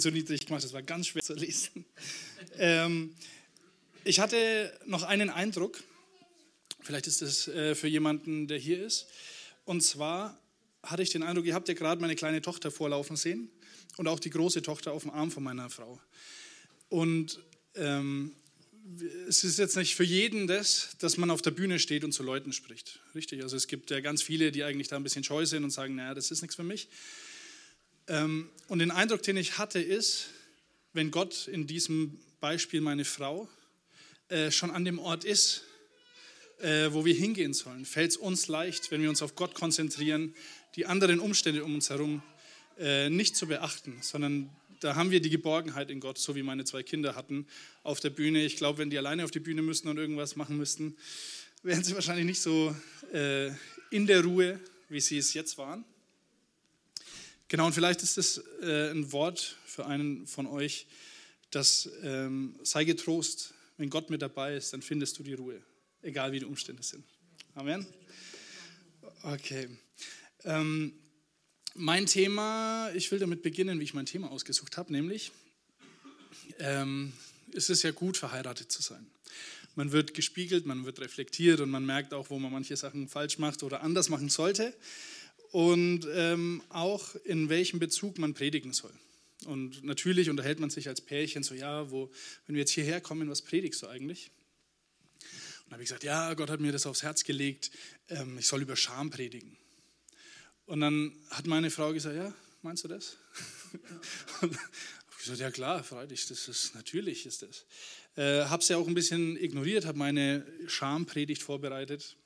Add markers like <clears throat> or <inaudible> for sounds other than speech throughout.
so niedrig gemacht, das war ganz schwer zu lesen. Ähm, ich hatte noch einen Eindruck, vielleicht ist das äh, für jemanden, der hier ist. Und zwar hatte ich den Eindruck, ihr habt ja gerade meine kleine Tochter vorlaufen sehen und auch die große Tochter auf dem Arm von meiner Frau. Und ähm, es ist jetzt nicht für jeden das, dass man auf der Bühne steht und zu Leuten spricht. Richtig? Also es gibt ja ganz viele, die eigentlich da ein bisschen scheu sind und sagen, naja, das ist nichts für mich. Ähm, und den Eindruck, den ich hatte, ist, wenn Gott in diesem Beispiel meine Frau äh, schon an dem Ort ist, äh, wo wir hingehen sollen, fällt es uns leicht, wenn wir uns auf Gott konzentrieren, die anderen Umstände um uns herum äh, nicht zu beachten, sondern da haben wir die Geborgenheit in Gott, so wie meine zwei Kinder hatten auf der Bühne. Ich glaube, wenn die alleine auf die Bühne müssten und irgendwas machen müssten, wären sie wahrscheinlich nicht so äh, in der Ruhe, wie sie es jetzt waren. Genau, und vielleicht ist es äh, ein Wort für einen von euch, das ähm, sei getrost, wenn Gott mit dabei ist, dann findest du die Ruhe, egal wie die Umstände sind. Amen. Okay. Ähm, mein Thema, ich will damit beginnen, wie ich mein Thema ausgesucht habe, nämlich, ähm, es ist ja gut, verheiratet zu sein. Man wird gespiegelt, man wird reflektiert und man merkt auch, wo man manche Sachen falsch macht oder anders machen sollte. Und ähm, auch in welchem Bezug man predigen soll. Und natürlich unterhält man sich als Pärchen so, ja, wo, wenn wir jetzt hierher kommen, was predigst du eigentlich? Und da habe ich gesagt, ja, Gott hat mir das aufs Herz gelegt, ähm, ich soll über Scham predigen. Und dann hat meine Frau gesagt, ja, meinst du das? <laughs> Und ich gesagt, ja klar, freilich, das ist natürlich ist das. Äh, habe sie auch ein bisschen ignoriert, habe meine Schampredigt vorbereitet.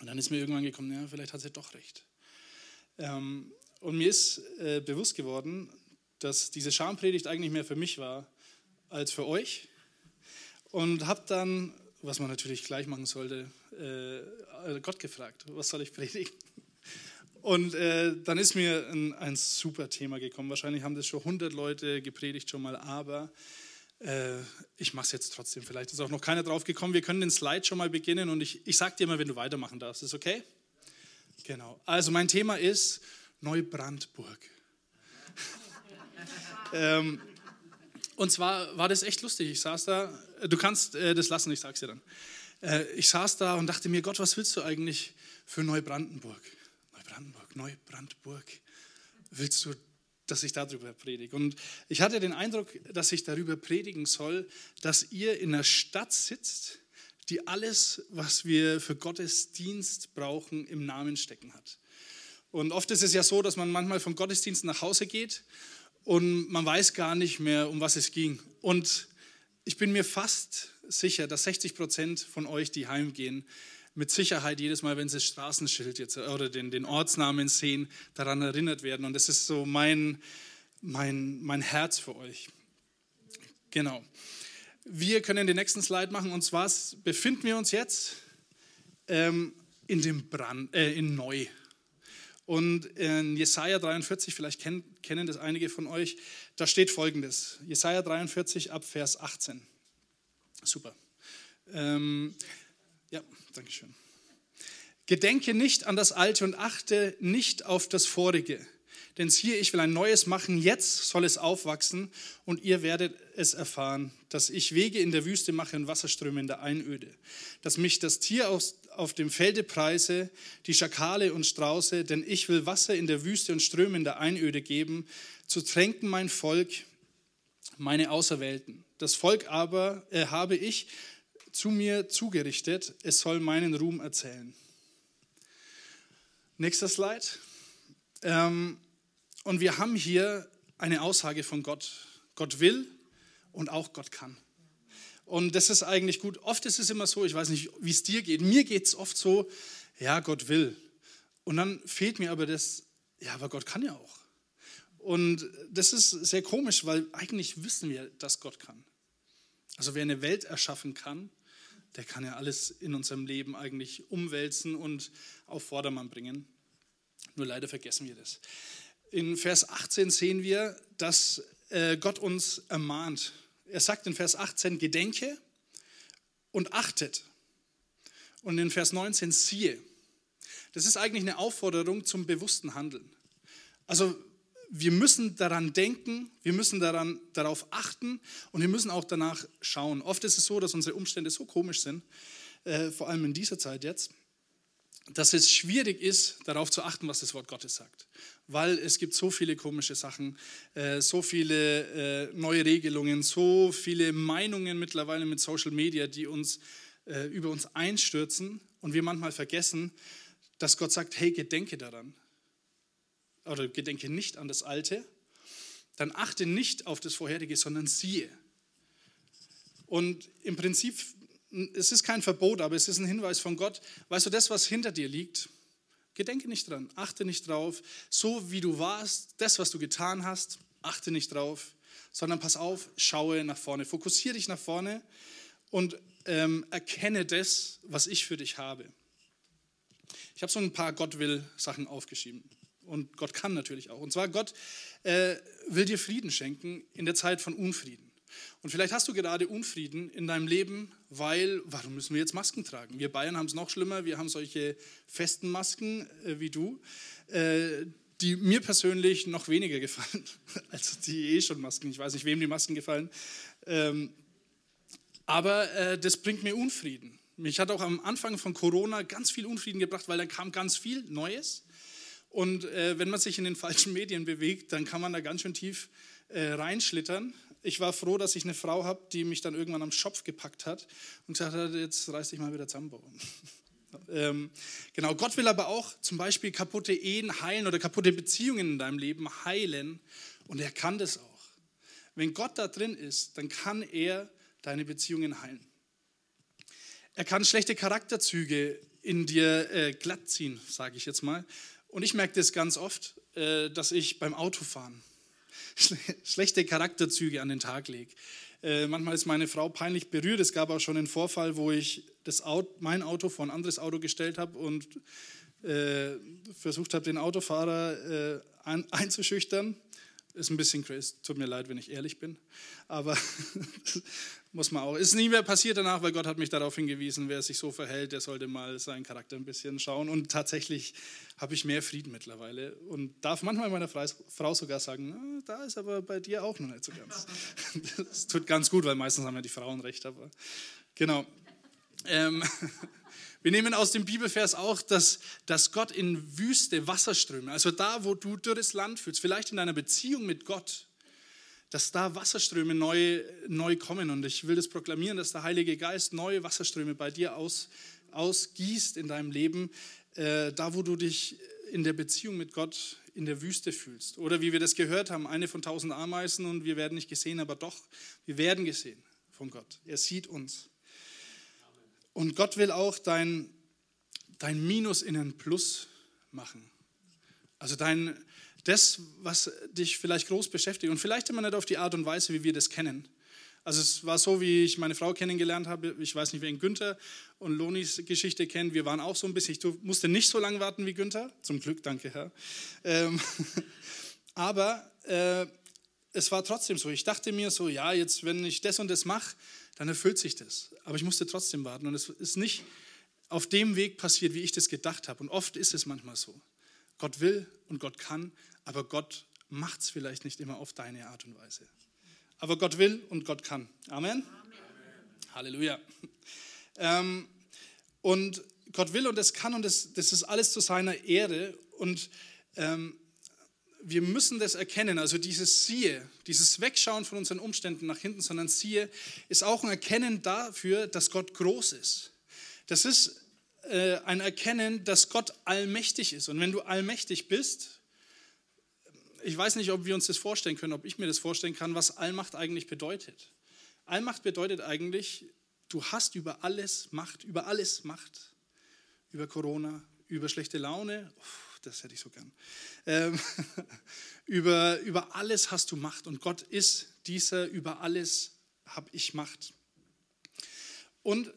Und dann ist mir irgendwann gekommen, ja, vielleicht hat sie doch recht. Ähm, und mir ist äh, bewusst geworden, dass diese Schampredigt eigentlich mehr für mich war als für euch. Und habe dann, was man natürlich gleich machen sollte, äh, Gott gefragt, was soll ich predigen? Und äh, dann ist mir ein, ein, super Thema gekommen. Wahrscheinlich haben das schon 100 Leute gepredigt schon mal, aber äh, ich mache es jetzt trotzdem. Vielleicht ist auch noch keiner drauf gekommen. Wir können den Slide schon mal beginnen und ich, ich sage dir mal, wenn du weitermachen darfst. Ist okay? Genau. Also mein Thema ist Neubrandburg. <laughs> ähm, und zwar war das echt lustig. Ich saß da, du kannst äh, das lassen, ich sag's dir dann. Äh, ich saß da und dachte mir, Gott, was willst du eigentlich für Neubrandenburg? Neubrandenburg, Neubrandenburg. Willst du, dass ich darüber predige? Und ich hatte den Eindruck, dass ich darüber predigen soll, dass ihr in einer Stadt sitzt, die alles, was wir für Gottesdienst brauchen, im Namen stecken hat. Und oft ist es ja so, dass man manchmal vom Gottesdienst nach Hause geht und man weiß gar nicht mehr, um was es ging. Und ich bin mir fast sicher, dass 60 Prozent von euch, die heimgehen, mit Sicherheit jedes Mal, wenn sie das Straßenschild jetzt oder den, den Ortsnamen sehen, daran erinnert werden. Und das ist so mein, mein, mein Herz für euch. Genau. Wir können den nächsten Slide machen und zwar befinden wir uns jetzt ähm, in dem Brand, äh, in Neu. Und in Jesaja 43, vielleicht kennen, kennen das einige von euch, da steht folgendes: Jesaja 43 ab Vers 18. Super. Ähm, ja, danke schön. Gedenke nicht an das Alte und achte nicht auf das Vorige. Denn siehe, ich will ein Neues machen, jetzt soll es aufwachsen und ihr werdet es erfahren, dass ich Wege in der Wüste mache und Wasserströme in der Einöde, dass mich das Tier aus, auf dem Felde preise, die Schakale und Strauße, denn ich will Wasser in der Wüste und Ströme in der Einöde geben, zu tränken mein Volk, meine Auserwählten. Das Volk aber äh, habe ich zu mir zugerichtet, es soll meinen Ruhm erzählen. Nächster Slide. Ähm, und wir haben hier eine Aussage von Gott. Gott will und auch Gott kann. Und das ist eigentlich gut. Oft ist es immer so, ich weiß nicht, wie es dir geht. Mir geht es oft so, ja, Gott will. Und dann fehlt mir aber das, ja, aber Gott kann ja auch. Und das ist sehr komisch, weil eigentlich wissen wir, dass Gott kann. Also wer eine Welt erschaffen kann, der kann ja alles in unserem Leben eigentlich umwälzen und auf Vordermann bringen. Nur leider vergessen wir das. In Vers 18 sehen wir, dass äh, Gott uns ermahnt. Er sagt in Vers 18, gedenke und achtet. Und in Vers 19, siehe. Das ist eigentlich eine Aufforderung zum bewussten Handeln. Also wir müssen daran denken, wir müssen daran, darauf achten und wir müssen auch danach schauen. Oft ist es so, dass unsere Umstände so komisch sind, äh, vor allem in dieser Zeit jetzt, dass es schwierig ist, darauf zu achten, was das Wort Gottes sagt. Weil es gibt so viele komische Sachen, äh, so viele äh, neue Regelungen, so viele Meinungen mittlerweile mit Social Media, die uns äh, über uns einstürzen und wir manchmal vergessen, dass Gott sagt, hey, gedenke daran. Oder gedenke nicht an das Alte. Dann achte nicht auf das Vorherige, sondern siehe. Und im Prinzip es ist kein Verbot, aber es ist ein Hinweis von Gott. Weißt du, das, was hinter dir liegt, gedenke nicht dran, achte nicht drauf. So wie du warst, das, was du getan hast, achte nicht drauf, sondern pass auf, schaue nach vorne, fokussiere dich nach vorne und ähm, erkenne das, was ich für dich habe. Ich habe so ein paar Gott will Sachen aufgeschrieben. Und Gott kann natürlich auch. Und zwar, Gott äh, will dir Frieden schenken in der Zeit von Unfrieden. Und vielleicht hast du gerade Unfrieden in deinem Leben, weil, warum müssen wir jetzt Masken tragen? Wir Bayern haben es noch schlimmer, wir haben solche festen Masken äh, wie du, äh, die mir persönlich noch weniger gefallen <laughs> als die eh schon Masken. Ich weiß nicht, wem die Masken gefallen. Ähm, aber äh, das bringt mir Unfrieden. Mich hat auch am Anfang von Corona ganz viel Unfrieden gebracht, weil dann kam ganz viel Neues. Und äh, wenn man sich in den falschen Medien bewegt, dann kann man da ganz schön tief äh, reinschlittern ich war froh, dass ich eine Frau habe, die mich dann irgendwann am Schopf gepackt hat und gesagt hat, jetzt reiß dich mal wieder zusammen. <laughs> ähm, genau, Gott will aber auch zum Beispiel kaputte Ehen heilen oder kaputte Beziehungen in deinem Leben heilen und er kann das auch. Wenn Gott da drin ist, dann kann er deine Beziehungen heilen. Er kann schlechte Charakterzüge in dir äh, glatt sage ich jetzt mal. Und ich merke das ganz oft, äh, dass ich beim Autofahren schlechte Charakterzüge an den Tag lege. Äh, manchmal ist meine Frau peinlich berührt. Es gab auch schon einen Vorfall, wo ich das Auto, mein Auto vor ein anderes Auto gestellt habe und äh, versucht habe, den Autofahrer äh, ein, einzuschüchtern. Ist ein bisschen crazy, tut mir leid, wenn ich ehrlich bin. Aber <laughs> muss man auch. Ist nie mehr passiert danach, weil Gott hat mich darauf hingewiesen, wer sich so verhält, der sollte mal seinen Charakter ein bisschen schauen. Und tatsächlich habe ich mehr Frieden mittlerweile und darf manchmal meiner Frau sogar sagen, da ist aber bei dir auch noch nicht so ganz. <laughs> Das tut ganz gut, weil meistens haben ja die Frauen recht. Aber genau. Ähm, <laughs> wir nehmen aus dem Bibelvers auch, dass, dass Gott in Wüste Wasserströme, also da, wo du dürres Land fühlst, vielleicht in deiner Beziehung mit Gott, dass da Wasserströme neu, neu kommen. Und ich will das proklamieren, dass der Heilige Geist neue Wasserströme bei dir aus, ausgießt in deinem Leben, äh, da wo du dich in der Beziehung mit Gott in der Wüste fühlst. Oder wie wir das gehört haben, eine von tausend Ameisen und wir werden nicht gesehen, aber doch, wir werden gesehen von Gott. Er sieht uns. Und Gott will auch dein, dein Minus in ein Plus machen. Also dein, das, was dich vielleicht groß beschäftigt und vielleicht immer nicht auf die Art und Weise, wie wir das kennen. Also es war so, wie ich meine Frau kennengelernt habe. Ich weiß nicht, wer ihn Günther und Lonis Geschichte kennt. Wir waren auch so ein bisschen, ich musste nicht so lange warten wie Günther. Zum Glück, danke Herr. Ähm, <laughs> aber äh, es war trotzdem so. Ich dachte mir so, ja, jetzt wenn ich das und das mache, dann erfüllt sich das. Aber ich musste trotzdem warten. Und es ist nicht auf dem Weg passiert, wie ich das gedacht habe. Und oft ist es manchmal so. Gott will und Gott kann, aber Gott macht es vielleicht nicht immer auf deine Art und Weise. Aber Gott will und Gott kann. Amen. Amen. Halleluja. Ähm, und Gott will und es kann und das, das ist alles zu seiner Ehre. Und ähm, wir müssen das erkennen. Also dieses Siehe, dieses Wegschauen von unseren Umständen nach hinten, sondern Siehe ist auch ein Erkennen dafür, dass Gott groß ist. Das ist äh, ein Erkennen, dass Gott allmächtig ist. Und wenn du allmächtig bist, ich weiß nicht, ob wir uns das vorstellen können, ob ich mir das vorstellen kann, was Allmacht eigentlich bedeutet. Allmacht bedeutet eigentlich, du hast über alles Macht, über alles Macht. Über Corona, über schlechte Laune, das hätte ich so gern. Ähm, <laughs> über, über alles hast du Macht und Gott ist dieser, über alles habe ich Macht. Und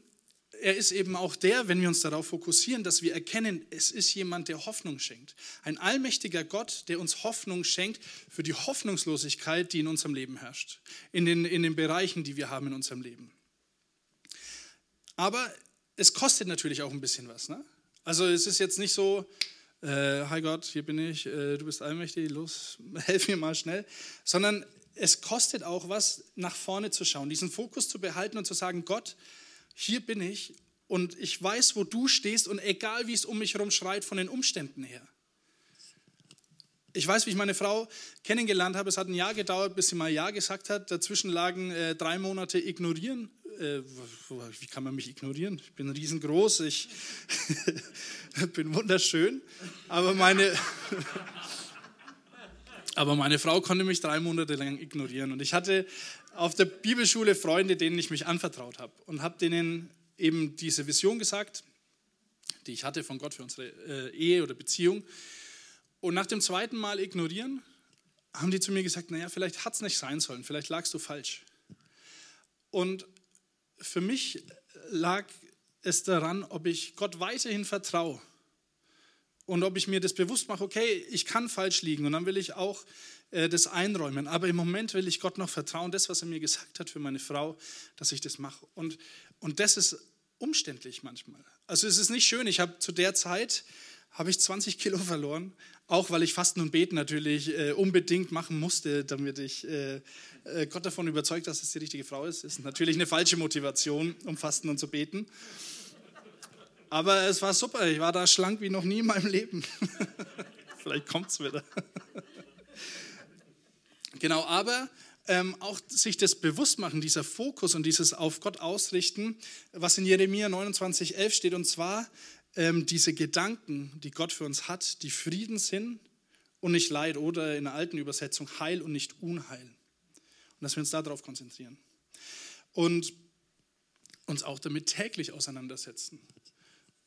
er ist eben auch der, wenn wir uns darauf fokussieren, dass wir erkennen, es ist jemand, der Hoffnung schenkt. Ein allmächtiger Gott, der uns Hoffnung schenkt für die Hoffnungslosigkeit, die in unserem Leben herrscht, in den, in den Bereichen, die wir haben in unserem Leben. Aber es kostet natürlich auch ein bisschen was. Ne? Also es ist jetzt nicht so, äh, hi Gott, hier bin ich, äh, du bist allmächtig, los, <laughs> helf mir mal schnell, sondern es kostet auch was, nach vorne zu schauen, diesen Fokus zu behalten und zu sagen, Gott, hier bin ich und ich weiß, wo du stehst und egal wie es um mich herum schreit von den Umständen her. Ich weiß, wie ich meine Frau kennengelernt habe. Es hat ein Jahr gedauert, bis sie mal Ja gesagt hat. Dazwischen lagen äh, drei Monate Ignorieren. Äh, wie kann man mich ignorieren? Ich bin riesengroß, ich <laughs> bin wunderschön. Aber meine, <laughs> aber meine Frau konnte mich drei Monate lang ignorieren. Und ich hatte auf der Bibelschule Freunde, denen ich mich anvertraut habe und habe denen eben diese Vision gesagt, die ich hatte von Gott für unsere äh, Ehe oder Beziehung. Und nach dem zweiten Mal ignorieren, haben die zu mir gesagt, naja, vielleicht hat es nicht sein sollen, vielleicht lagst du falsch. Und für mich lag es daran, ob ich Gott weiterhin vertraue und ob ich mir das bewusst mache, okay, ich kann falsch liegen und dann will ich auch äh, das einräumen. Aber im Moment will ich Gott noch vertrauen, das, was er mir gesagt hat für meine Frau, dass ich das mache. Und, und das ist umständlich manchmal. Also es ist nicht schön. Ich habe zu der Zeit habe ich 20 Kilo verloren, auch weil ich Fasten und Beten natürlich äh, unbedingt machen musste, damit ich äh, äh, Gott davon überzeugt, dass es die richtige Frau ist. Ist natürlich eine falsche Motivation, um Fasten und zu beten. Aber es war super, ich war da schlank wie noch nie in meinem Leben. <laughs> Vielleicht kommt es wieder. <laughs> genau, aber ähm, auch sich das bewusst machen, dieser Fokus und dieses auf Gott ausrichten, was in Jeremia 29, 11 steht, und zwar ähm, diese Gedanken, die Gott für uns hat, die Frieden sind und nicht Leid oder in der alten Übersetzung Heil und nicht Unheil. Und dass wir uns darauf konzentrieren. Und uns auch damit täglich auseinandersetzen.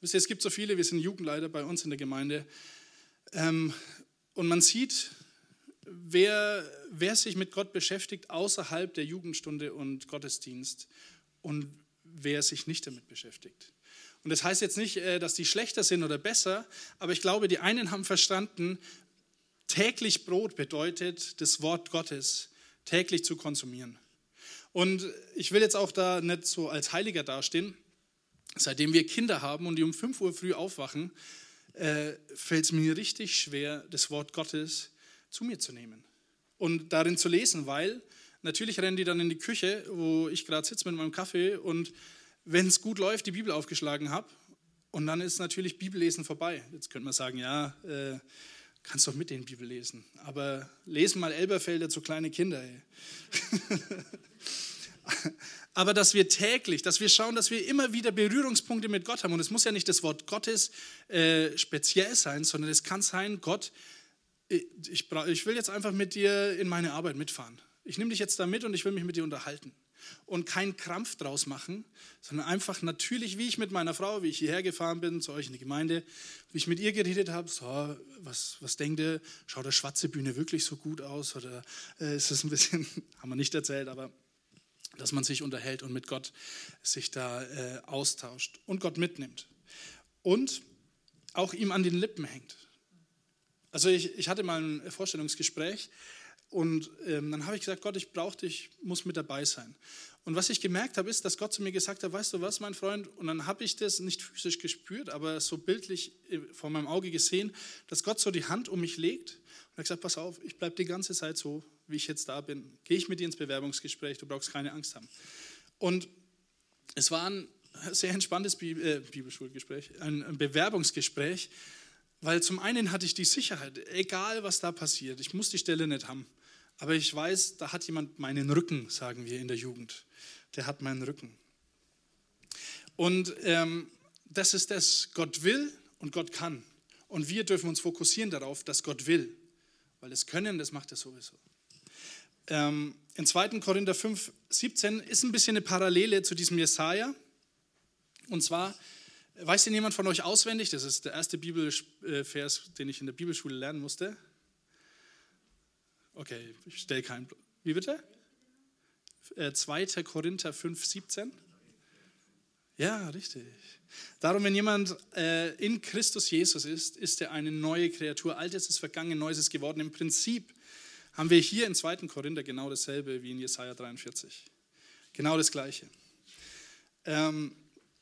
Wisst ihr, es gibt so viele, wir sind Jugendleiter bei uns in der Gemeinde. Ähm, und man sieht, wer, wer sich mit Gott beschäftigt außerhalb der Jugendstunde und Gottesdienst und wer sich nicht damit beschäftigt. Und das heißt jetzt nicht, äh, dass die schlechter sind oder besser, aber ich glaube, die einen haben verstanden, täglich Brot bedeutet, das Wort Gottes täglich zu konsumieren. Und ich will jetzt auch da nicht so als Heiliger dastehen. Seitdem wir Kinder haben und die um 5 Uhr früh aufwachen, äh, fällt es mir richtig schwer, das Wort Gottes zu mir zu nehmen und darin zu lesen, weil natürlich rennen die dann in die Küche, wo ich gerade sitze mit meinem Kaffee und wenn es gut läuft, die Bibel aufgeschlagen habe und dann ist natürlich Bibellesen vorbei. Jetzt könnte man sagen, ja, äh, kannst doch mit den Bibel lesen, aber lesen mal Elberfelder zu kleine Kinder. <laughs> aber dass wir täglich, dass wir schauen, dass wir immer wieder Berührungspunkte mit Gott haben. Und es muss ja nicht das Wort Gottes äh, speziell sein, sondern es kann sein, Gott, ich, ich will jetzt einfach mit dir in meine Arbeit mitfahren. Ich nehme dich jetzt da mit und ich will mich mit dir unterhalten. Und keinen Krampf draus machen, sondern einfach natürlich, wie ich mit meiner Frau, wie ich hierher gefahren bin, zu euch in die Gemeinde, wie ich mit ihr geredet habe, so, was, was denkt ihr, schaut der schwarze Bühne wirklich so gut aus oder äh, ist das ein bisschen, <laughs> haben wir nicht erzählt, aber dass man sich unterhält und mit Gott sich da äh, austauscht und Gott mitnimmt. Und auch ihm an den Lippen hängt. Also ich, ich hatte mal ein Vorstellungsgespräch und ähm, dann habe ich gesagt, Gott, ich brauche dich, muss mit dabei sein. Und was ich gemerkt habe, ist, dass Gott zu mir gesagt hat, weißt du was, mein Freund? Und dann habe ich das nicht physisch gespürt, aber so bildlich äh, vor meinem Auge gesehen, dass Gott so die Hand um mich legt und hat gesagt, pass auf, ich bleibe die ganze Zeit so, wie ich jetzt da bin. Gehe ich mit dir ins Bewerbungsgespräch, du brauchst keine Angst haben. Und es war ein sehr entspanntes äh, Bibelschulgespräch, ein Bewerbungsgespräch, weil zum einen hatte ich die Sicherheit, egal was da passiert, ich muss die Stelle nicht haben. Aber ich weiß, da hat jemand meinen Rücken, sagen wir in der Jugend. Der hat meinen Rücken. Und ähm, das ist das, Gott will und Gott kann. Und wir dürfen uns fokussieren darauf, dass Gott will. Weil das Können, das macht er sowieso. Ähm, in 2. Korinther 5, 17 ist ein bisschen eine Parallele zu diesem Jesaja. Und zwar, weiß denn jemand von euch auswendig? Das ist der erste Bibelvers, den ich in der Bibelschule lernen musste. Okay, ich stelle keinen. Wie bitte? 2. Äh, Korinther 5, 17. Ja, richtig. Darum, wenn jemand äh, in Christus Jesus ist, ist er eine neue Kreatur. Altes ist vergangen, Neues ist geworden. Im Prinzip haben wir hier in 2. Korinther genau dasselbe wie in Jesaja 43. Genau das Gleiche. Ähm,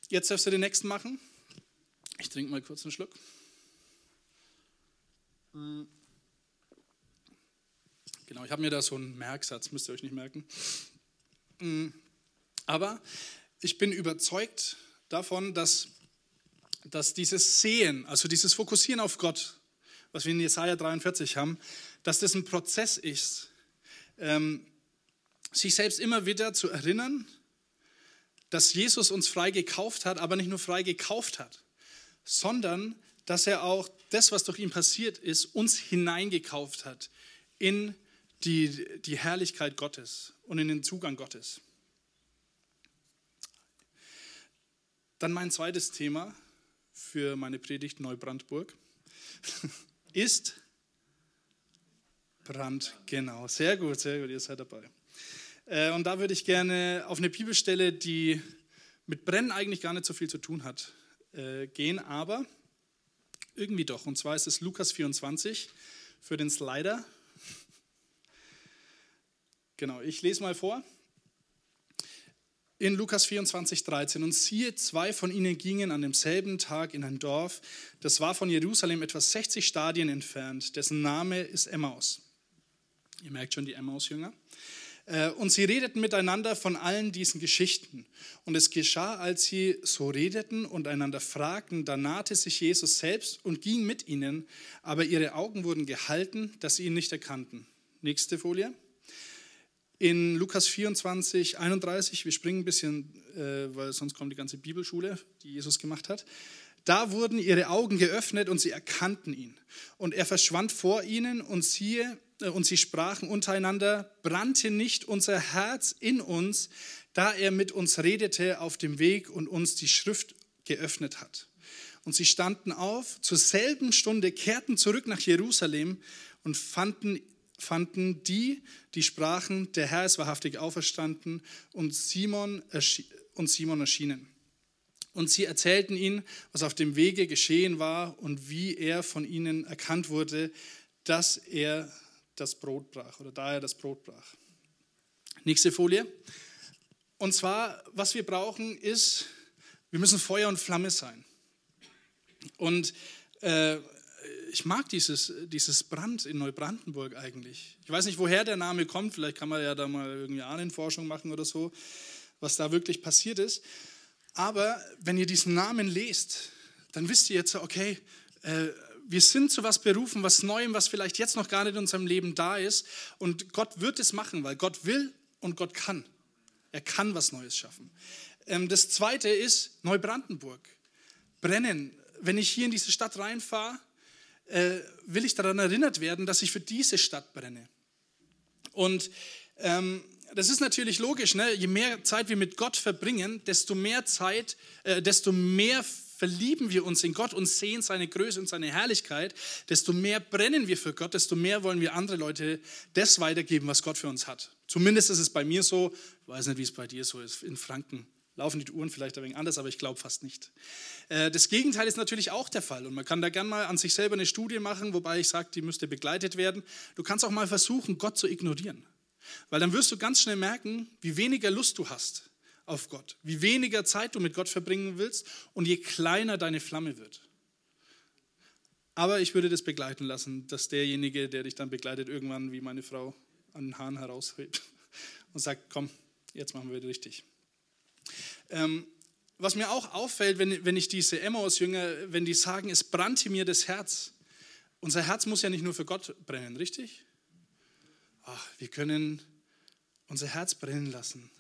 jetzt darfst du den nächsten machen. Ich trinke mal kurz einen Schluck. Genau, ich habe mir da so einen Merksatz, müsst ihr euch nicht merken. Mm, aber ich bin überzeugt davon, dass, dass dieses Sehen, also dieses Fokussieren auf Gott, was wir in Jesaja 43 haben, dass das ein Prozess ist, ähm, sich selbst immer wieder zu erinnern, dass Jesus uns frei gekauft hat, aber nicht nur frei gekauft hat, sondern dass er auch das, was durch ihn passiert ist, uns hineingekauft hat in die, die Herrlichkeit Gottes und in den Zugang Gottes. Dann mein zweites Thema für meine Predigt Neubrandburg <laughs> ist Brand. Genau, sehr gut, sehr gut, ihr seid dabei. Äh, und da würde ich gerne auf eine Bibelstelle, die mit Brennen eigentlich gar nicht so viel zu tun hat, äh, gehen, aber irgendwie doch. Und zwar ist es Lukas 24 für den Slider. Genau, ich lese mal vor. In Lukas 24, 13. Und siehe, zwei von ihnen gingen an demselben Tag in ein Dorf, das war von Jerusalem etwa 60 Stadien entfernt, dessen Name ist Emmaus. Ihr merkt schon die Emmaus-Jünger. Äh, und sie redeten miteinander von allen diesen Geschichten. Und es geschah, als sie so redeten und einander fragten, da nahte sich Jesus selbst und ging mit ihnen, aber ihre Augen wurden gehalten, dass sie ihn nicht erkannten. Nächste Folie. In Lukas 24, 31, wir springen ein bisschen, äh, weil sonst kommt die ganze Bibelschule, die Jesus gemacht hat. Da wurden ihre Augen geöffnet und sie erkannten ihn. Und er verschwand vor ihnen und siehe, äh, und sie sprachen untereinander, brannte nicht unser Herz in uns, da er mit uns redete auf dem Weg und uns die Schrift geöffnet hat. Und sie standen auf, zur selben Stunde kehrten zurück nach Jerusalem und fanden, fanden die, die sprachen, der Herr ist wahrhaftig auferstanden und Simon, und Simon erschienen. Und sie erzählten ihn, was auf dem Wege geschehen war und wie er von ihnen erkannt wurde, dass er das Brot brach oder da er das Brot brach. Nächste Folie. Und zwar, was wir brauchen, ist, wir müssen Feuer und Flamme sein. Und äh, ich mag dieses, dieses Brand in Neubrandenburg eigentlich. Ich weiß nicht, woher der Name kommt. Vielleicht kann man ja da mal irgendwie Ahnenforschung machen oder so, was da wirklich passiert ist. Aber wenn ihr diesen Namen lest, dann wisst ihr jetzt, okay, äh, wir sind zu was berufen, was Neuem, was vielleicht jetzt noch gar nicht in unserem Leben da ist. Und Gott wird es machen, weil Gott will und Gott kann. Er kann was Neues schaffen. Ähm, das zweite ist Neubrandenburg. Brennen. Wenn ich hier in diese Stadt reinfahre, äh, will ich daran erinnert werden, dass ich für diese Stadt brenne. Und ähm, das ist natürlich logisch, ne? je mehr Zeit wir mit Gott verbringen, desto mehr Zeit, äh, desto mehr verlieben wir uns in Gott und sehen seine Größe und seine Herrlichkeit, desto mehr brennen wir für Gott, desto mehr wollen wir andere Leute das weitergeben, was Gott für uns hat. Zumindest ist es bei mir so, ich weiß nicht, wie es bei dir so ist, in Franken laufen die Uhren vielleicht ein wenig anders, aber ich glaube fast nicht. Äh, das Gegenteil ist natürlich auch der Fall und man kann da gerne mal an sich selber eine Studie machen, wobei ich sage, die müsste begleitet werden. Du kannst auch mal versuchen, Gott zu ignorieren, weil dann wirst du ganz schnell merken, wie weniger Lust du hast auf Gott, wie weniger Zeit du mit Gott verbringen willst und je kleiner deine Flamme wird. Aber ich würde das begleiten lassen, dass derjenige, der dich dann begleitet, irgendwann wie meine Frau an den Haaren heraushebt <laughs> und sagt, komm, jetzt machen wir richtig. Ähm, was mir auch auffällt, wenn, wenn ich diese Emmaus-Jünger, wenn die sagen, es brannte mir das Herz. Unser Herz muss ja nicht nur für Gott brennen, richtig? Ach, wir können unser Herz brennen lassen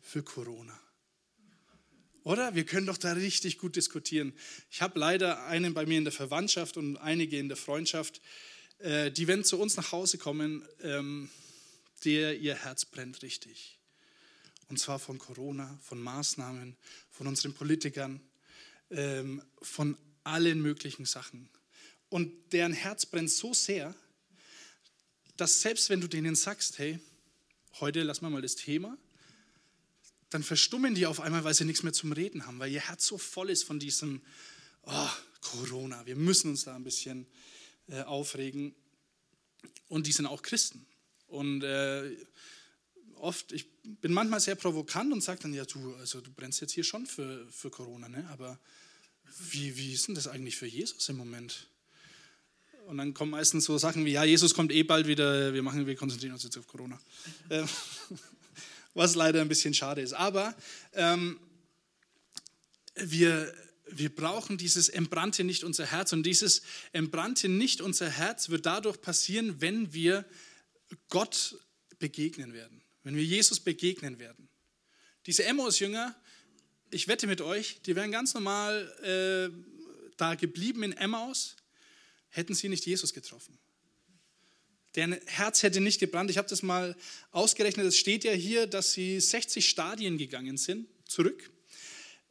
für Corona. Oder? Wir können doch da richtig gut diskutieren. Ich habe leider einen bei mir in der Verwandtschaft und einige in der Freundschaft, äh, die, wenn zu uns nach Hause kommen, ähm, der ihr Herz brennt richtig. Und zwar von Corona, von Maßnahmen, von unseren Politikern, ähm, von allen möglichen Sachen. Und deren Herz brennt so sehr, dass selbst wenn du denen sagst, hey, heute lassen wir mal das Thema, dann verstummen die auf einmal, weil sie nichts mehr zum Reden haben, weil ihr Herz so voll ist von diesem oh, Corona. Wir müssen uns da ein bisschen äh, aufregen. Und die sind auch Christen. Und äh, oft, ich bin manchmal sehr provokant und sage dann, ja, du, also du brennst jetzt hier schon für, für Corona, ne? aber wie, wie ist denn das eigentlich für Jesus im Moment? Und dann kommen meistens so Sachen wie, ja, Jesus kommt eh bald wieder, wir, machen, wir konzentrieren uns jetzt auf Corona. <laughs> Ähm, was leider ein bisschen schade ist. Aber ähm, wir, wir brauchen dieses entbrannte nicht unser Herz. Und dieses entbrannte nicht unser Herz wird dadurch passieren, wenn wir Gott begegnen werden, wenn wir Jesus begegnen werden. Diese Emmaus-Jünger, ich wette mit euch, die wären ganz normal äh, da geblieben in Emmaus, hätten sie nicht Jesus getroffen. Deren Herz hätte nicht gebrannt. Ich habe das mal ausgerechnet. Es steht ja hier, dass sie 60 Stadien gegangen sind, zurück.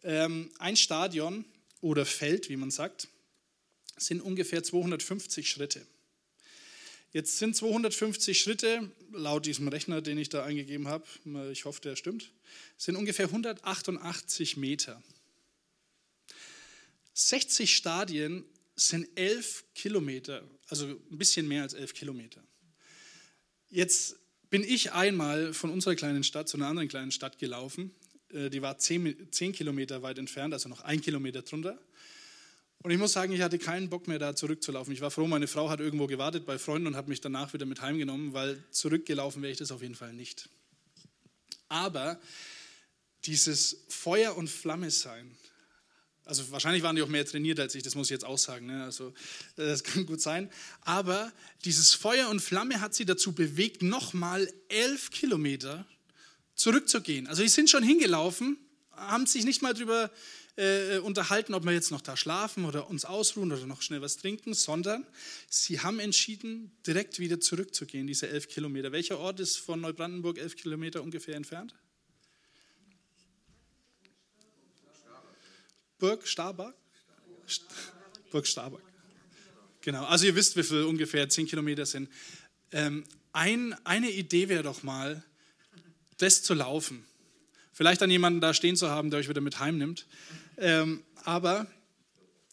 Ähm, ein Stadion oder Feld, wie man sagt, sind ungefähr 250 Schritte. Jetzt sind 250 Schritte, laut diesem Rechner, den ich da eingegeben habe, ich hoffe, der stimmt, sind ungefähr 188 Meter. 60 Stadien sind 11 Kilometer, also ein bisschen mehr als 11 Kilometer. Jetzt bin ich einmal von unserer kleinen Stadt zu einer anderen kleinen Stadt gelaufen. Äh, die war 10, 10 Kilometer weit entfernt, also noch ein Kilometer drunter. Und ich muss sagen, ich hatte keinen Bock mehr, da zurückzulaufen. Ich war froh, meine Frau hat irgendwo gewartet bei Freunden und hat mich danach wieder mit heimgenommen, weil zurückgelaufen wäre ich das auf jeden Fall nicht. Aber dieses Feuer und Flamme sein, also wahrscheinlich waren die auch mehr trainiert als ich, das muss ich jetzt auch sagen, ne? also das kann gut sein. Aber dieses Feuer und Flamme hat sie dazu bewegt, nochmal elf Kilometer zurückzugehen. Also sie sind schon hingelaufen, haben sich nicht mal darüber äh, unterhalten, ob wir jetzt noch da schlafen oder uns ausruhen oder noch schnell was trinken, sondern sie haben entschieden, direkt wieder zurückzugehen, diese elf Kilometer. Welcher Ort ist von Neubrandenburg elf Kilometer ungefähr entfernt? Burg Starbach? Burg Starbach. Genau, also ihr wisst, wie viel ungefähr zehn Kilometer sind. Ähm, ein, eine Idee wäre doch mal, das zu laufen. Vielleicht dann jemanden da stehen zu haben, der euch wieder mit heimnimmt. Ähm, aber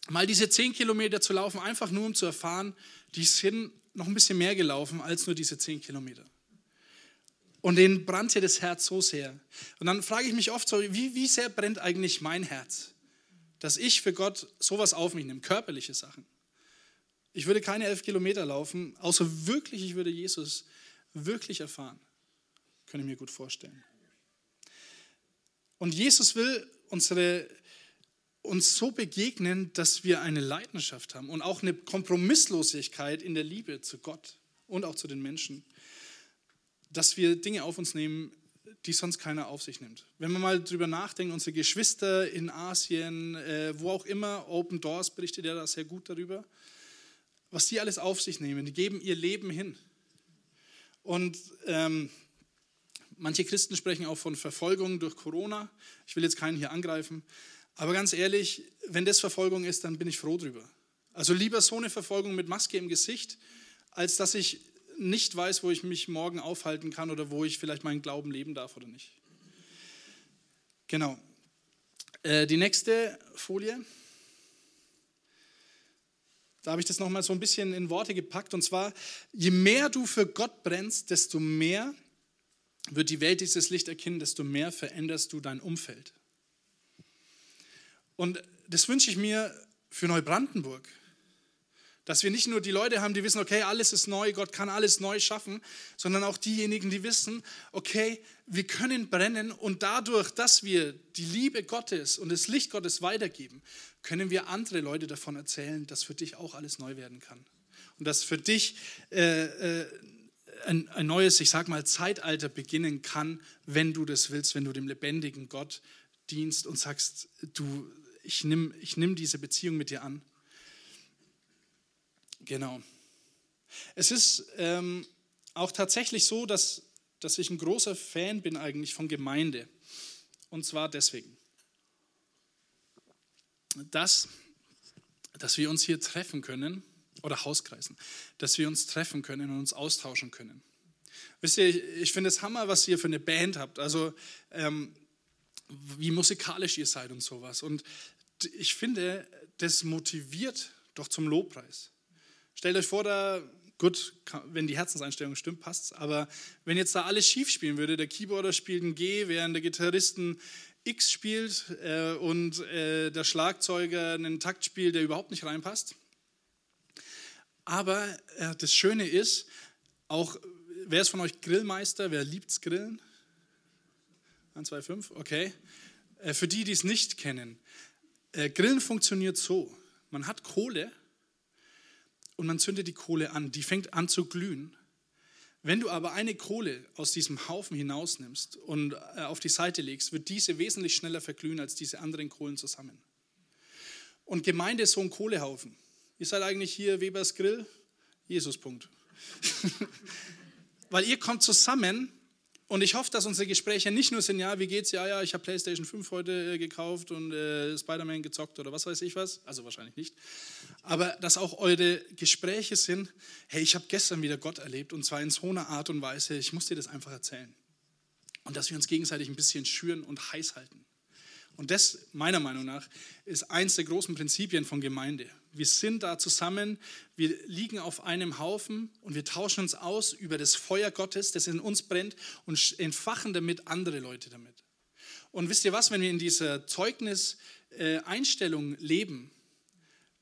mal diese zehn Kilometer zu laufen, einfach nur um zu erfahren, die sind noch ein bisschen mehr gelaufen als nur diese zehn Kilometer. Und denen brannte das Herz so sehr. Und dann frage ich mich oft so, wie, wie sehr brennt eigentlich mein Herz, dass ich für Gott sowas auf mich nehme, körperliche Sachen. Ich würde keine elf Kilometer laufen, außer wirklich, ich würde Jesus wirklich erfahren. Könnte ich mir gut vorstellen. Und Jesus will unsere uns so begegnen, dass wir eine Leidenschaft haben und auch eine Kompromisslosigkeit in der Liebe zu Gott und auch zu den Menschen, dass wir Dinge auf uns nehmen, die sonst keiner auf sich nimmt. Wenn man mal drüber nachdenkt, unsere Geschwister in Asien, äh, wo auch immer, Open Doors berichtet ja da sehr gut darüber, was die alles auf sich nehmen, die geben ihr Leben hin. Und ähm, manche Christen sprechen auch von Verfolgung durch Corona. Ich will jetzt keinen hier angreifen, aber ganz ehrlich, wenn das Verfolgung ist, dann bin ich froh drüber. Also lieber so eine Verfolgung mit Maske im Gesicht, als dass ich nicht weiß, wo ich mich morgen aufhalten kann oder wo ich vielleicht meinen Glauben leben darf oder nicht. Genau. Äh, die nächste Folie. Da habe ich das nochmal so ein bisschen in Worte gepackt. Und zwar, je mehr du für Gott brennst, desto mehr wird die Welt dieses Licht erkennen, desto mehr veränderst du dein Umfeld. Und das wünsche ich mir für Neubrandenburg. Dass wir nicht nur die Leute haben, die wissen, okay, alles ist neu, Gott kann alles neu schaffen, sondern auch diejenigen, die wissen, okay, wir können brennen und dadurch, dass wir die Liebe Gottes und das Licht Gottes weitergeben, können wir andere Leute davon erzählen, dass für dich auch alles neu werden kann. Und dass für dich äh, äh, ein, ein neues, ich sag mal, Zeitalter beginnen kann, wenn du das willst, wenn du dem lebendigen Gott dienst und sagst, du ich nehme ich nimm diese Beziehung mit dir an. Genau. Es ist ähm, auch tatsächlich so, dass, dass ich ein großer Fan bin eigentlich von Gemeinde. Und zwar deswegen, dass, dass wir uns hier treffen können, oder Hauskreisen, dass wir uns treffen können und uns austauschen können. Wisst ihr, ich finde es Hammer, was ihr für eine Band habt. Also ähm, wie musikalisch ihr seid und sowas. Und ich finde, das motiviert doch zum Lobpreis. Stellt euch vor, da, gut, wenn die Herzenseinstellung stimmt, passt aber wenn jetzt da alles schief spielen würde, der Keyboarder spielt ein G, während der Gitarrist ein X spielt äh, und äh, der Schlagzeuger einen Takt spielt, der überhaupt nicht reinpasst. Aber äh, das Schöne ist, auch, wer ist von euch Grillmeister? Wer liebt's Grillen? 1, 2, 5, okay. Äh, für die, die es nicht kennen, äh, Grillen funktioniert so. Man hat Kohle und man zündet die Kohle an. Die fängt an zu glühen. Wenn du aber eine Kohle aus diesem Haufen hinausnimmst und äh, auf die Seite legst, wird diese wesentlich schneller verglühen als diese anderen Kohlen zusammen. Und Gemeinde ist so ein Kohlehaufen. Ihr seid eigentlich hier Webers Grill, Jesus Punkt. <laughs> Weil ihr kommt zusammen und ich hoffe, dass unsere Gespräche nicht nur sind, ja, wie geht's? Ja, ja, ich habe PlayStation 5 heute äh, gekauft und äh, Spider-Man gezockt oder was weiß ich was. Also wahrscheinlich nicht. Aber dass auch eure Gespräche sind, hey, ich habe gestern wieder Gott erlebt und zwar in so einer Art und Weise, ich muss dir das einfach erzählen. Und dass wir uns gegenseitig ein bisschen schüren und heiß halten. Und das, meiner Meinung nach, ist eins der großen Prinzipien von Gemeinde. Wir sind da zusammen, wir liegen auf einem Haufen und wir tauschen uns aus über das Feuer Gottes, das in uns brennt und entfachen damit andere Leute damit. Und wisst ihr was, wenn wir in dieser Zeugnis-Einstellung leben,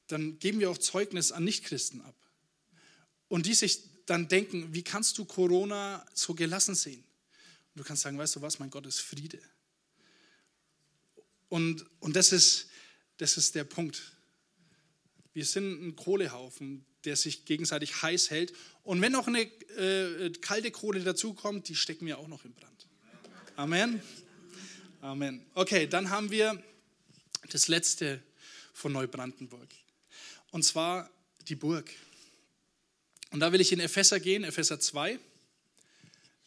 dann geben wir auch Zeugnis an Nichtchristen ab. Und die sich dann denken, wie kannst du Corona so gelassen sehen? Und du kannst sagen, weißt du was, mein Gott ist Friede. Und, und das, ist, das ist der Punkt. Wir sind ein Kohlehaufen, der sich gegenseitig heiß hält. Und wenn noch eine äh, kalte Kohle dazukommt, die stecken wir auch noch im Brand. Amen. Amen. Okay, dann haben wir das letzte von Neubrandenburg. Und zwar die Burg. Und da will ich in Epheser gehen, Epheser 2.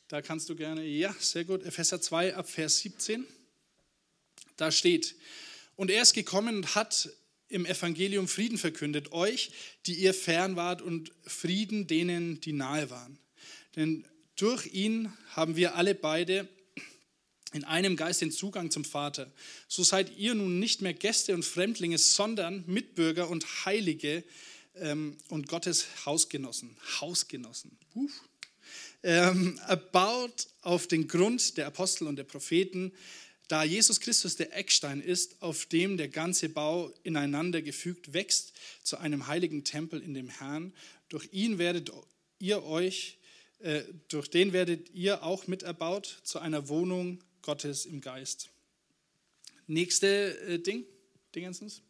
Da kannst du gerne, ja, sehr gut, Epheser 2 ab Vers 17. Da steht, und er ist gekommen und hat im Evangelium Frieden verkündet, euch, die ihr fern wart, und Frieden denen, die nahe waren. Denn durch ihn haben wir alle beide in einem Geist den Zugang zum Vater. So seid ihr nun nicht mehr Gäste und Fremdlinge, sondern Mitbürger und Heilige ähm, und Gottes Hausgenossen. Hausgenossen. Ähm, erbaut auf den Grund der Apostel und der Propheten, da Jesus Christus der Eckstein ist, auf dem der ganze Bau ineinander gefügt wächst zu einem heiligen Tempel in dem Herrn. Durch ihn werdet ihr euch, äh, durch den werdet ihr auch miterbaut zu einer Wohnung Gottes im Geist. Nächste äh, Ding, Dingensens.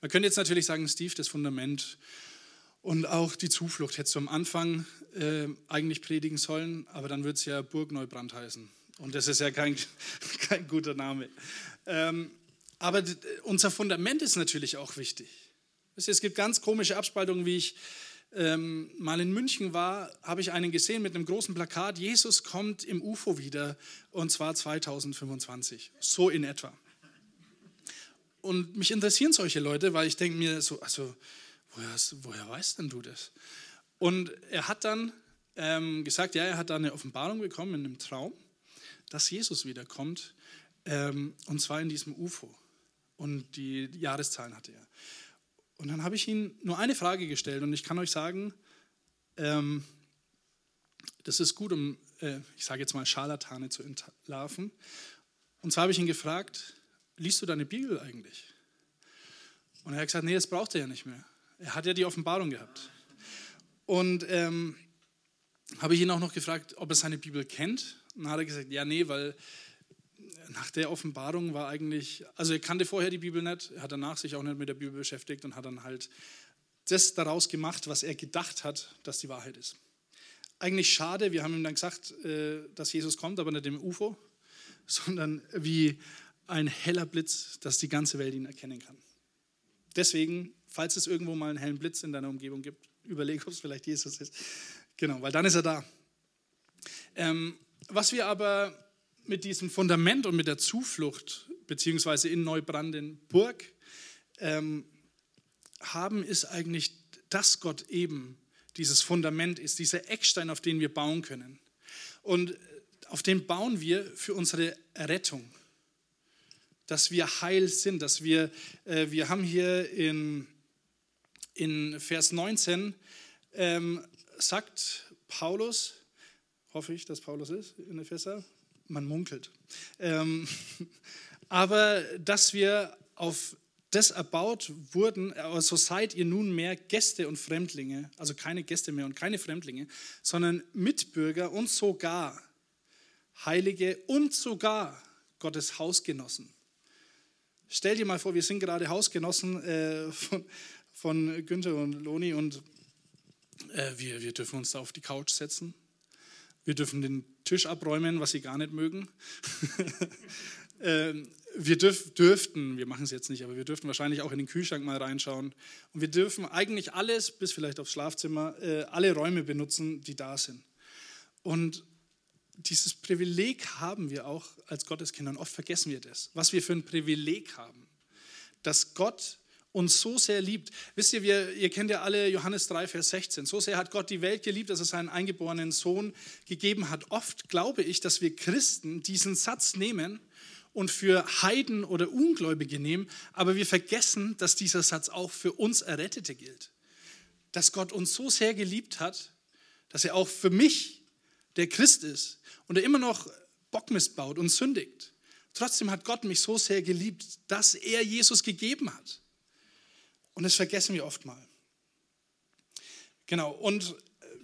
Man könnte jetzt natürlich sagen, Steve, das Fundament und auch die Zuflucht hättest du am Anfang äh, eigentlich predigen sollen, aber dann wird es ja Burg Neubrand heißen. Und das ist ja kein, <laughs> kein guter Name. Ähm, aber unser Fundament ist natürlich auch wichtig. Es gibt ganz komische Abspaltungen, wie ich ähm, mal in München war, habe ich einen gesehen mit einem großen Plakat, Jesus kommt im UFO wieder und zwar 2025. So in etwa. Und mich interessieren solche Leute, weil ich denke mir so, also woher, woher weißt denn du das? Und er hat dann ähm, gesagt, ja, er hat da eine Offenbarung bekommen in einem Traum dass Jesus wiederkommt, ähm, und zwar in diesem UFO. Und die Jahreszahlen hatte er. Und dann habe ich ihm nur eine Frage gestellt und ich kann euch sagen, ähm, das ist gut, um, äh, ich sage jetzt mal, Scharlatane zu entlarven. Und zwar habe ich ihn gefragt, liest du deine Bibel eigentlich? Und er hat gesagt, nee, das braucht er ja nicht mehr. Er hat ja die Offenbarung gehabt. Und ähm, habe ich ihn auch noch gefragt, ob er seine Bibel kennt. Dann hat er gesagt, ja, nee, weil nach der Offenbarung war eigentlich, also er kannte vorher die Bibel nicht, hat danach sich auch nicht mit der Bibel beschäftigt und hat dann halt das daraus gemacht, was er gedacht hat, dass die Wahrheit ist. Eigentlich schade, wir haben ihm dann gesagt, äh, dass Jesus kommt, aber nicht im UFO, sondern wie ein heller Blitz, dass die ganze Welt ihn erkennen kann. Deswegen, falls es irgendwo mal einen hellen Blitz in deiner Umgebung gibt, <laughs> überleg, ob es vielleicht Jesus ist. Genau, weil dann ist er da. Ähm, was wir aber mit diesem Fundament und mit der Zuflucht, beziehungsweise in Neubrandenburg, ähm, haben, ist eigentlich, dass Gott eben dieses Fundament ist, dieser Eckstein, auf den wir bauen können. Und auf den bauen wir für unsere Rettung, dass wir heil sind, dass wir, äh, wir haben hier in, in Vers 19, ähm, sagt Paulus, hoffe ich, dass Paulus ist in Epheser. Man munkelt. Ähm, <laughs> aber dass wir auf das erbaut wurden, so seid ihr nunmehr Gäste und Fremdlinge, also keine Gäste mehr und keine Fremdlinge, sondern Mitbürger und sogar Heilige und sogar Gottes Hausgenossen. Stell dir mal vor, wir sind gerade Hausgenossen äh, von, von Günther und Loni und äh, wir, wir dürfen uns da auf die Couch setzen. Wir dürfen den Tisch abräumen, was sie gar nicht mögen. <laughs> ähm, wir dürf, dürften, wir machen es jetzt nicht, aber wir dürften wahrscheinlich auch in den Kühlschrank mal reinschauen. Und wir dürfen eigentlich alles, bis vielleicht aufs Schlafzimmer, äh, alle Räume benutzen, die da sind. Und dieses Privileg haben wir auch als Gotteskinder und oft vergessen wir das, was wir für ein Privileg haben, dass Gott uns so sehr liebt. Wisst ihr, wir, ihr kennt ja alle Johannes 3, Vers 16. So sehr hat Gott die Welt geliebt, dass er seinen eingeborenen Sohn gegeben hat. Oft glaube ich, dass wir Christen diesen Satz nehmen und für Heiden oder Ungläubige nehmen, aber wir vergessen, dass dieser Satz auch für uns Errettete gilt. Dass Gott uns so sehr geliebt hat, dass er auch für mich, der Christ ist und er immer noch Bockmist baut und sündigt. Trotzdem hat Gott mich so sehr geliebt, dass er Jesus gegeben hat. Und das vergessen wir oft mal. Genau, und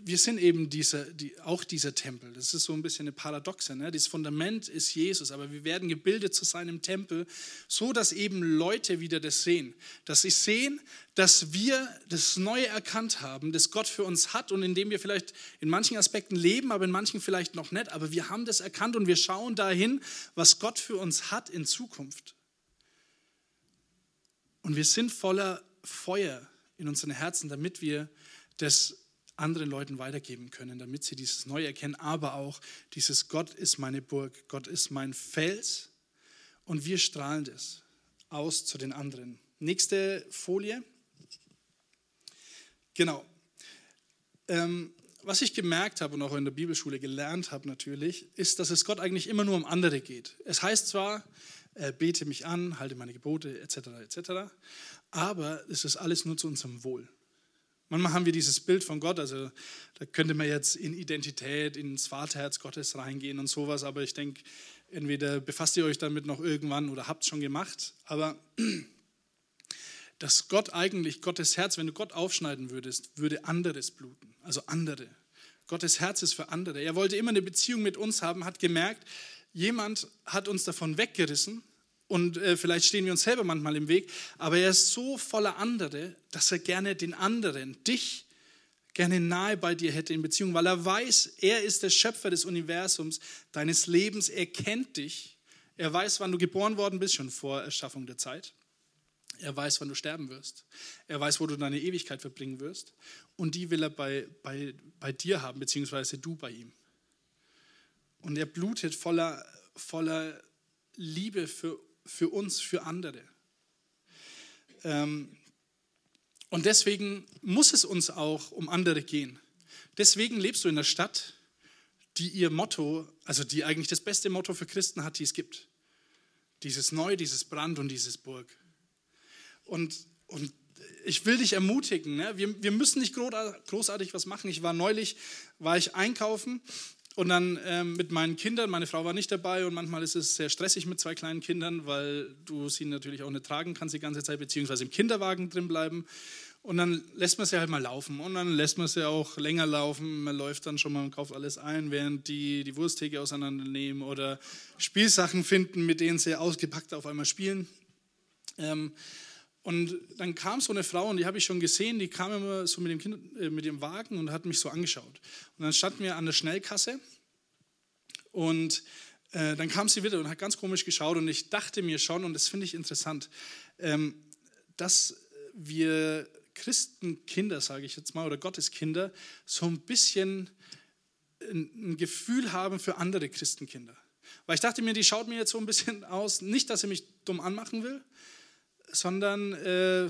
wir sind eben diese, die, auch dieser Tempel. Das ist so ein bisschen eine Paradoxe. Ne? Das Fundament ist Jesus, aber wir werden gebildet zu seinem Tempel, so dass eben Leute wieder das sehen. Dass sie sehen, dass wir das Neue erkannt haben, das Gott für uns hat und in dem wir vielleicht in manchen Aspekten leben, aber in manchen vielleicht noch nicht. Aber wir haben das erkannt und wir schauen dahin, was Gott für uns hat in Zukunft. Und wir sind voller Feuer in unseren Herzen, damit wir das anderen Leuten weitergeben können, damit sie dieses Neue erkennen, aber auch dieses Gott ist meine Burg, Gott ist mein Fels und wir strahlen das aus zu den anderen. Nächste Folie. Genau. Ähm, was ich gemerkt habe und auch in der Bibelschule gelernt habe natürlich, ist, dass es Gott eigentlich immer nur um andere geht. Es heißt zwar, äh, bete mich an, halte meine Gebote etc. etc. Aber es ist alles nur zu unserem Wohl. Manchmal haben wir dieses Bild von Gott, also da könnte man jetzt in Identität, ins Vaterherz Gottes reingehen und sowas, aber ich denke, entweder befasst ihr euch damit noch irgendwann oder habt es schon gemacht, aber <clears throat> dass Gott eigentlich, Gottes Herz, wenn du Gott aufschneiden würdest, würde anderes bluten, also andere. Gottes Herz ist für andere. Er wollte immer eine Beziehung mit uns haben, hat gemerkt, jemand hat uns davon weggerissen und äh, vielleicht stehen wir uns selber manchmal im Weg, aber er ist so voller andere, dass er gerne den anderen, dich, gerne nahe bei dir hätte in Beziehung, weil er weiß, er ist der Schöpfer des Universums, deines Lebens, er kennt dich, er weiß, wann du geboren worden bist, schon vor Erschaffung der Zeit. Er weiß, wann du sterben wirst. Er weiß, wo du deine Ewigkeit verbringen wirst. Und die will er bei, bei, bei dir haben, beziehungsweise du bei ihm. Und er blutet voller, voller Liebe für für uns, für andere. Ähm, und deswegen muss es uns auch um andere gehen. Deswegen lebst du in einer Stadt, die ihr Motto, also die eigentlich das beste Motto für Christen hat, die es gibt. Dieses Neu, dieses Brand und dieses Burg. Und, und ich will dich ermutigen, ne? wir, wir müssen nicht großartig was machen. Ich war neulich, war ich einkaufen und dann ähm, mit meinen Kindern, meine Frau war nicht dabei und manchmal ist es sehr stressig mit zwei kleinen Kindern, weil du sie natürlich auch nicht tragen kannst die ganze Zeit, beziehungsweise im Kinderwagen drin bleiben. Und dann lässt man sie halt mal laufen und dann lässt man sie auch länger laufen. Man läuft dann schon mal und kauft alles ein, während die die Wursttheke auseinandernehmen oder Spielsachen finden, mit denen sie ausgepackt auf einmal spielen. Ähm, und dann kam so eine Frau, und die habe ich schon gesehen, die kam immer so mit dem, kind, äh, mit dem Wagen und hat mich so angeschaut. Und dann standen wir an der Schnellkasse und äh, dann kam sie wieder und hat ganz komisch geschaut und ich dachte mir schon, und das finde ich interessant, ähm, dass wir Christenkinder, sage ich jetzt mal, oder Gotteskinder, so ein bisschen ein, ein Gefühl haben für andere Christenkinder. Weil ich dachte mir, die schaut mir jetzt so ein bisschen aus, nicht, dass sie mich dumm anmachen will, sondern, äh,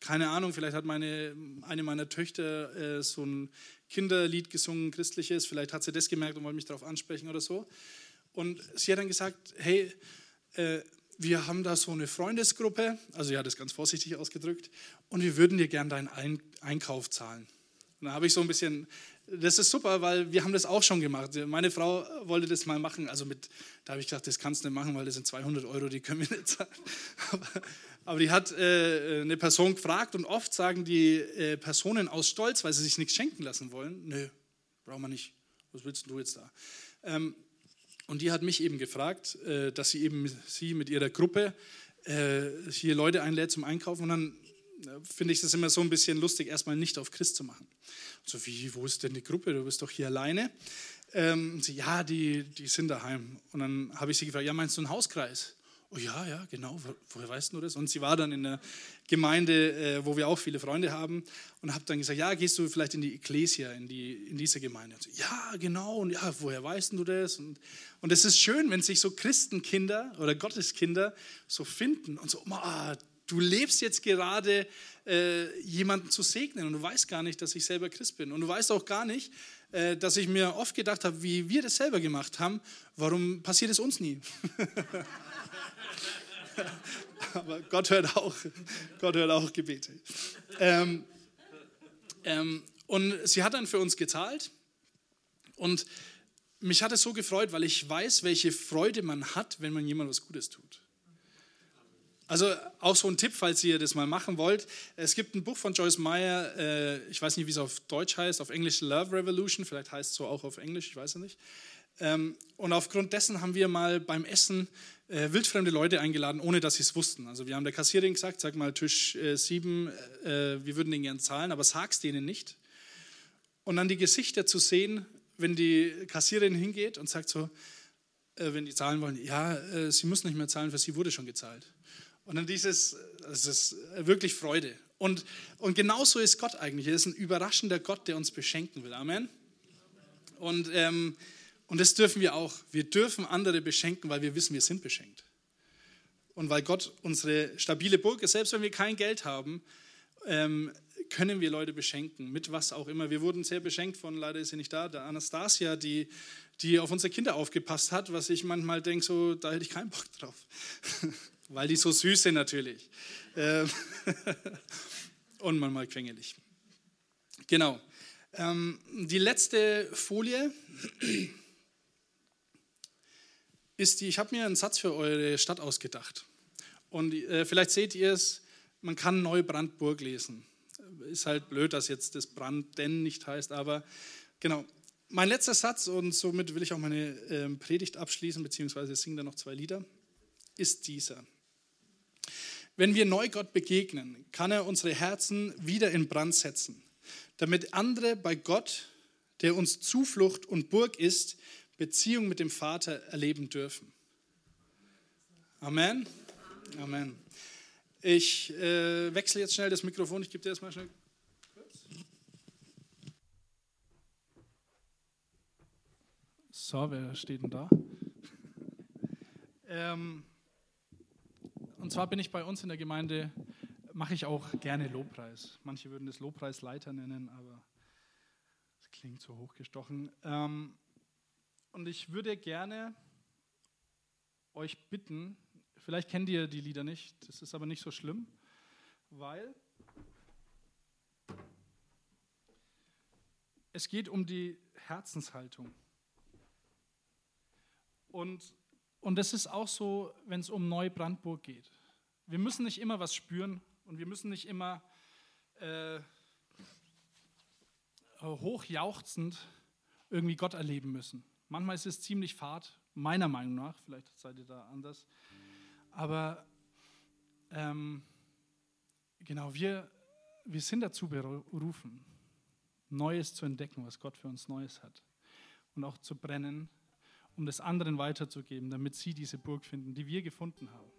keine Ahnung, vielleicht hat meine, eine meiner Töchter äh, so ein Kinderlied gesungen, christliches, vielleicht hat sie das gemerkt und wollte mich darauf ansprechen oder so. Und sie hat dann gesagt, hey, äh, wir haben da so eine Freundesgruppe, also hat es ganz vorsichtig ausgedrückt, und wir würden dir gern deinen Einkauf zahlen. Und da habe ich so ein bisschen das ist super, weil wir haben das auch schon gemacht. Meine Frau wollte das mal machen. Also mit, da habe ich gedacht, das kannst du nicht machen, weil das sind 200 Euro, die können wir nicht zahlen. Aber, <laughs> aber die hat äh, eine Person gefragt und oft sagen die äh, Personen aus Stolz, weil sie sich nichts schenken lassen wollen, nö, brauchen wir nicht, was willst du jetzt da? Ähm, und die hat mich eben gefragt, äh, dass sie eben sie mit ihrer Gruppe äh, hier Leute einlädt zum Einkaufen und dann finde ich das immer so ein bisschen lustig, erstmal nicht auf Christ zu machen. So wie, wo ist denn die Gruppe? Du bist doch hier alleine. Ähm, sie, ja, die, die sind daheim. Und dann habe ich sie gefragt, ja, meinst du einen Hauskreis? Oh ja, ja, genau, woher weißt du das? Und sie war dann in der Gemeinde, äh, wo wir auch viele Freunde haben und habe dann gesagt, ja, gehst du vielleicht in die Ecclesia, in, die, in diese Gemeinde? Und so, ja, genau, und ja, woher weißt du das? Und, und es ist schön, wenn sich so Christenkinder oder Gotteskinder so finden und so, ah, du lebst jetzt gerade äh, jemanden zu segnen und du weißt gar nicht, dass ich selber Christ bin. Und du weißt auch gar nicht, äh, dass ich mir oft gedacht habe, wie wir das selber gemacht haben, warum passiert es uns nie? <laughs> Aber Gott hört auch, Gott hört auch Gebete. Ähm, ähm, und sie hat dann für uns gezahlt und mich hat es so gefreut, weil ich weiß, welche Freude man hat, wenn man jemand was Gutes tut. Also auch so ein Tipp, falls ihr das mal machen wollt. Es gibt ein Buch von Joyce Meyer, äh, ich weiß nicht, wie es auf Deutsch heißt, auf Englisch Love Revolution, vielleicht heißt es so auch auf Englisch, ich weiß es nicht. Ähm, und aufgrund dessen haben wir mal beim Essen äh, wildfremde Leute eingeladen, ohne dass sie es wussten. Also wir haben der Kassiererin gesagt, sag mal Tisch 7, äh, wir würden den gern zahlen, aber sag's denen nicht. Und dann die Gesichter zu sehen, wenn die Kassiererin hingeht und sagt so, wenn die zahlen wollen, ja, sie müssen nicht mehr zahlen, für sie wurde schon gezahlt. Und dann dieses, es ist wirklich Freude. Und, und genauso ist Gott eigentlich. Er ist ein überraschender Gott, der uns beschenken will. Amen. Und, ähm, und das dürfen wir auch. Wir dürfen andere beschenken, weil wir wissen, wir sind beschenkt. Und weil Gott unsere stabile Burg ist, selbst wenn wir kein Geld haben, ähm, können wir Leute beschenken, mit was auch immer. Wir wurden sehr beschenkt von, leider ist sie nicht da, der Anastasia, die, die auf unsere Kinder aufgepasst hat, was ich manchmal denke, so, da hätte ich keinen Bock drauf. <laughs> weil die so süß sind natürlich. Ähm, <laughs> und manchmal quengelig. Genau. Ähm, die letzte Folie <clears throat> ist die, ich habe mir einen Satz für eure Stadt ausgedacht. Und äh, vielleicht seht ihr es, man kann Neubrandburg lesen. Ist halt blöd, dass jetzt das Branden nicht heißt, aber genau. Mein letzter Satz, und somit will ich auch meine äh, Predigt abschließen, beziehungsweise singen da noch zwei Lieder, ist dieser. Wenn wir neu Gott begegnen, kann er unsere Herzen wieder in Brand setzen, damit andere bei Gott, der uns Zuflucht und Burg ist, Beziehung mit dem Vater erleben dürfen. Amen. Amen. Ich äh, wechsle jetzt schnell das Mikrofon. Ich gebe dir das mal schnell. So, wer steht denn da? Ähm, und zwar bin ich bei uns in der Gemeinde, mache ich auch gerne Lobpreis. Manche würden das Lobpreisleiter nennen, aber das klingt so hochgestochen. Ähm, und ich würde gerne euch bitten, vielleicht kennt ihr die Lieder nicht, das ist aber nicht so schlimm, weil es geht um die Herzenshaltung. Und und das ist auch so, wenn es um Neubrandenburg geht. Wir müssen nicht immer was spüren und wir müssen nicht immer äh, hochjauchzend irgendwie Gott erleben müssen. Manchmal ist es ziemlich fad, meiner Meinung nach, vielleicht seid ihr da anders. Aber ähm, genau, wir, wir sind dazu berufen, Neues zu entdecken, was Gott für uns Neues hat. Und auch zu brennen um das anderen weiterzugeben, damit sie diese Burg finden, die wir gefunden haben.